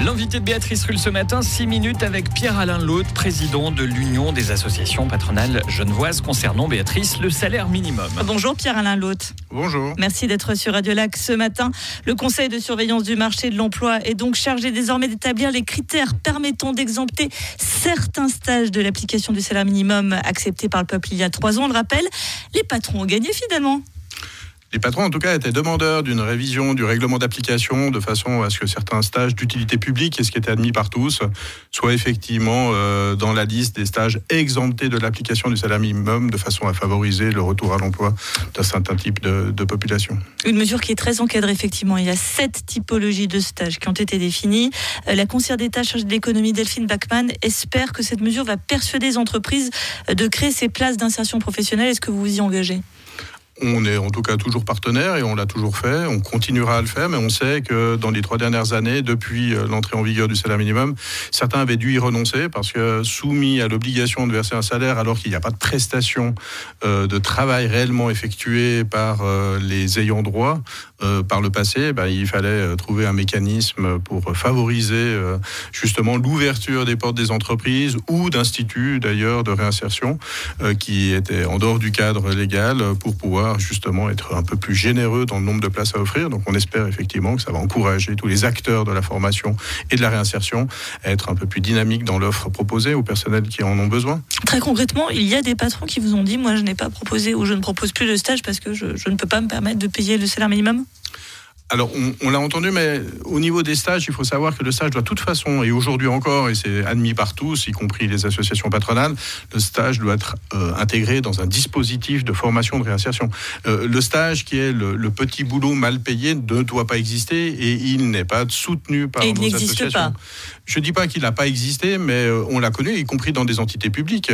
L'invité de Béatrice Rulle ce matin, 6 minutes avec Pierre-Alain Laude, président de l'Union des associations patronales genevoises concernant, Béatrice, le salaire minimum. Bonjour Pierre-Alain Laude. Bonjour. Merci d'être sur Radio Lac ce matin. Le Conseil de surveillance du marché de l'emploi est donc chargé désormais d'établir les critères permettant d'exempter certains stages de l'application du salaire minimum accepté par le peuple il y a trois ans. On le rappelle, les patrons ont gagné finalement. Les patrons, en tout cas, étaient demandeurs d'une révision du règlement d'application de façon à ce que certains stages d'utilité publique, et ce qui était admis par tous, soient effectivement euh, dans la liste des stages exemptés de l'application du salaire minimum, de façon à favoriser le retour à l'emploi d'un certain type de, population. Une mesure qui est très encadrée, effectivement. Il y a sept typologies de stages qui ont été définies. Euh, la conseillère d'État chargée de l'économie, Delphine Bachmann, espère que cette mesure va persuader les entreprises de créer ces places d'insertion professionnelle. Est-ce que vous vous y engagez? On est en tout cas toujours partenaire et on l'a toujours fait. On continuera à le faire, mais on sait que dans les trois dernières années, depuis euh, l'entrée en vigueur du salaire minimum, certains avaient dû y renoncer parce que soumis à l'obligation de verser un salaire alors qu'il n'y a pas de prestation euh, de travail réellement effectué par euh, les ayants droit par le passé, ben, il fallait trouver un mécanisme pour favoriser justement l'ouverture des portes des entreprises ou d'instituts d'ailleurs de réinsertion qui étaient en dehors du cadre légal pour pouvoir justement être un peu plus généreux dans le nombre de places à offrir. Donc on espère effectivement que ça va encourager tous les acteurs de la formation et de la réinsertion à être un peu plus dynamiques dans l'offre proposée aux personnels qui en ont besoin. Très concrètement, il y a des patrons qui vous ont dit, moi je n'ai pas proposé ou je ne propose plus de stage parce que je, je ne peux pas me permettre de payer le salaire minimum alors, on, l'a entendu, mais au niveau des stages, il faut savoir que le stage doit de toute façon, et aujourd'hui encore, et c'est admis par tous, y compris les associations patronales, le stage doit être euh, intégré dans un dispositif de formation de réinsertion. Euh, le stage, qui est le, petit boulot mal payé, ne doit pas exister et il n'est pas soutenu par et il n'existe Pas. Je ne dis pas qu'il n'a pas existé, mais euh, on l'a connu, y compris dans des entités publiques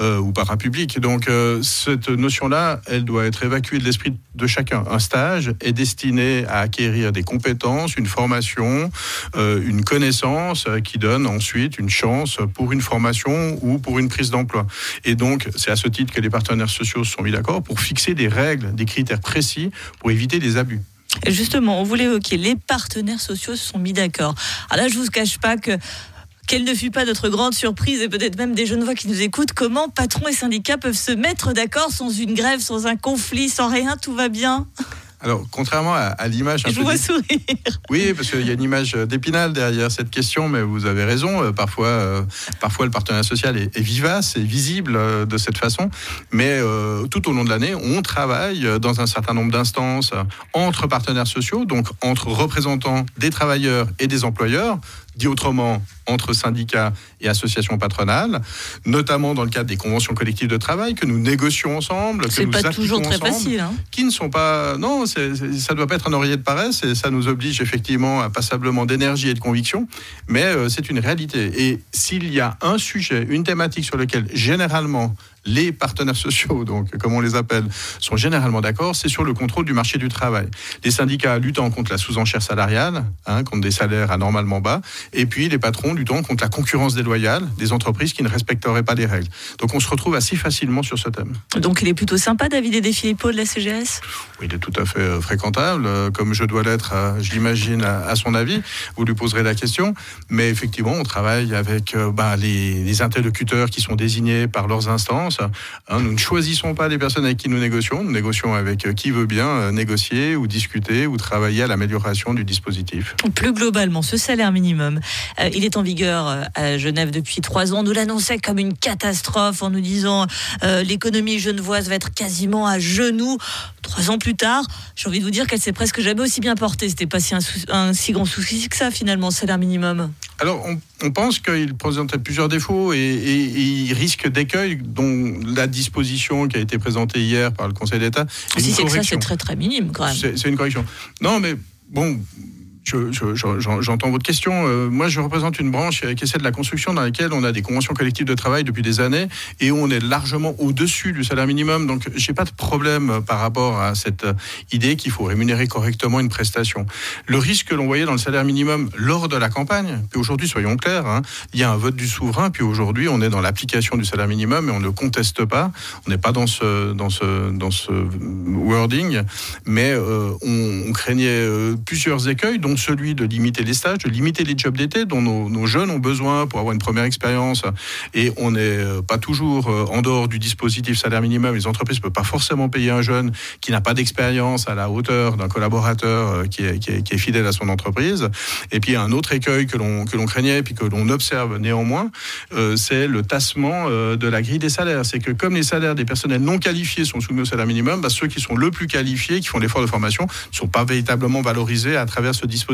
ou parapubliques. Donc, cette notion-là, elle doit être évacuée de l'esprit de chacun. Un stage est destiné à acquérir des compétences, une formation, euh, une connaissance euh, qui donne ensuite une chance pour une formation ou pour une prise d'emploi. Et donc, c'est à ce titre que les partenaires sociaux se sont mis d'accord pour fixer des règles, des critères précis pour éviter des abus. Justement, on voulait évoquer, les partenaires sociaux se sont mis d'accord. Alors là, je ne vous cache pas que quelle ne fut pas notre grande surprise et peut-être même des jeunes voix qui nous écoutent, comment patrons et syndicats peuvent se mettre d'accord sans une grève, sans un conflit, sans rien, tout va bien? Alors, contrairement à, l'image. Je vous vois sourire. Oui, parce qu'il y a une image d'épinal derrière cette question, mais vous avez raison. Euh, parfois, euh, parfois le partenariat social est, vivace et visible euh, de cette façon. Mais tout au long de l'année, on travaille dans un certain nombre d'instances entre partenaires sociaux, donc entre représentants des travailleurs et des employeurs, dit autrement entre syndicats et associations patronales, notamment dans le cadre des conventions collectives de travail que nous négocions ensemble, que nous pas toujours très facile, hein. qui ne sont pas non, ça ne doit pas être un oreiller de paresse et ça nous oblige effectivement à passablement d'énergie et de conviction, mais euh, c'est une réalité. Et s'il y a un sujet, une thématique sur lequel généralement les partenaires sociaux, donc comme on les appelle, sont généralement d'accord, c'est sur le contrôle du marché du travail. Les syndicats luttant contre la sous-enchère salariale, hein, contre des salaires anormalement bas, et puis les patrons luttant contre la concurrence déloyale des entreprises qui ne respecteraient pas les règles. Donc on se retrouve assez facilement sur ce thème. Donc il est plutôt sympa, David des Philippot de la CGS Oui, il est tout à fait euh, fréquentable, euh, comme je dois l'être, euh, j'imagine, à son avis. Vous lui poserez la question. Mais effectivement, on travaille avec bah, les, les interlocuteurs qui sont désignés par leurs instances Hein, nous ne choisissons pas les personnes avec qui nous négocions, nous négocions avec euh, qui veut bien euh, négocier ou discuter ou travailler à l'amélioration du dispositif. Plus globalement, ce salaire minimum, euh, il est en vigueur à Genève depuis trois ans. Nous l'annonçait comme une catastrophe en nous disant l'économie genevoise va être quasiment à genoux. Trois ans plus tard, j'ai envie de vous dire qu'elle s'est presque jamais aussi bien portée. C'était pas si un, si grand souci que ça finalement, salaire minimum. Alors, on, pense qu'il présentait plusieurs défauts et, il risque d'écueil, dont la disposition qui a été présentée hier par le Conseil d'État. Si c'est que ça, c'est très très minime quand même. C'est une correction. Non, mais bon, J'entends votre question. Euh, moi, je représente une branche qui est celle de la construction dans laquelle on a des conventions collectives de travail depuis des années et on est largement au-dessus du salaire minimum. Donc, j'ai pas de problème par rapport à cette idée qu'il faut rémunérer correctement une prestation. Le risque que l'on voyait dans le salaire minimum lors de la campagne, puis aujourd'hui, soyons clairs, hein, il y a un vote du souverain, puis aujourd'hui, on est dans l'application du salaire minimum et on ne conteste pas. On n'est pas dans ce, dans ce, dans ce wording, mais euh, on, craignait euh, plusieurs écueils, dont celui de limiter les stages, de limiter les jobs d'été dont nos, jeunes ont besoin pour avoir une première expérience. Et on n'est euh, pas toujours en dehors du dispositif salaire minimum. Les entreprises ne peuvent pas forcément payer un jeune qui n'a pas d'expérience à la hauteur d'un collaborateur qui est, qui, est, fidèle à son entreprise. Et puis un autre écueil que l'on craignait, puis que l'on observe néanmoins, c'est le tassement de la grille des salaires. C'est que comme les salaires des personnels non qualifiés sont soumis au salaire minimum, bah, ceux qui sont le plus qualifiés, qui font l'effort de formation, ne sont pas véritablement valorisés à travers ce dispositif.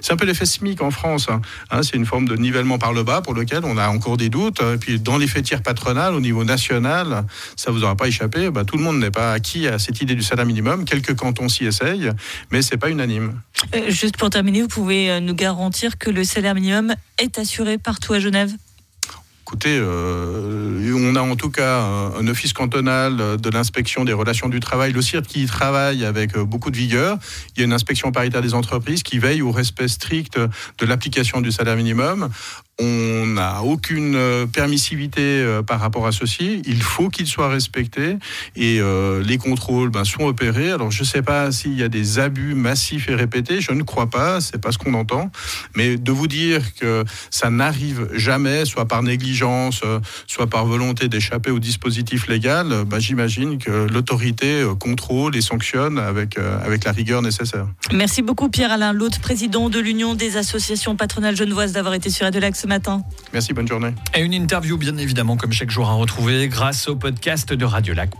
C'est un peu l'effet SMIC en France. Hein. Hein, c'est une forme de nivellement par le bas pour lequel on a encore des doutes. Et puis dans les fêtières patronales, au niveau national, ça vous aura pas échappé, bah, tout le monde n'est pas acquis à cette idée du salaire minimum. Quelques cantons s'y essayent, mais c'est pas unanime. Euh, juste pour terminer, vous pouvez euh, nous garantir que le salaire minimum est assuré partout à Genève? Écoutez, euh, on a en tout cas un, office cantonal de l'inspection des relations du travail, le CIRT, qui travaille avec euh, beaucoup de vigueur. Il y a une inspection paritaire des entreprises qui veille au respect strict de l'application du salaire minimum. On n'a aucune euh, permissivité euh, par rapport à ceci. Il faut qu'il soit respecté et euh, les contrôles ben, sont opérés. Alors je ne sais pas s'il y a des abus massifs et répétés. Je ne crois pas. C'est pas ce qu'on entend. Mais de vous dire que ça n'arrive jamais, soit par négligence, soit par volonté d'échapper au dispositif légal, ben, j'imagine que l'autorité contrôle et sanctionne avec avec la rigueur nécessaire. Merci beaucoup Pierre Alain l'autre président de l'Union des associations patronales genevoises, d'avoir été sur Adelax matin. Merci, bonne journée. Et une interview, bien évidemment, comme chaque jour à retrouver grâce au podcast de Radiolac.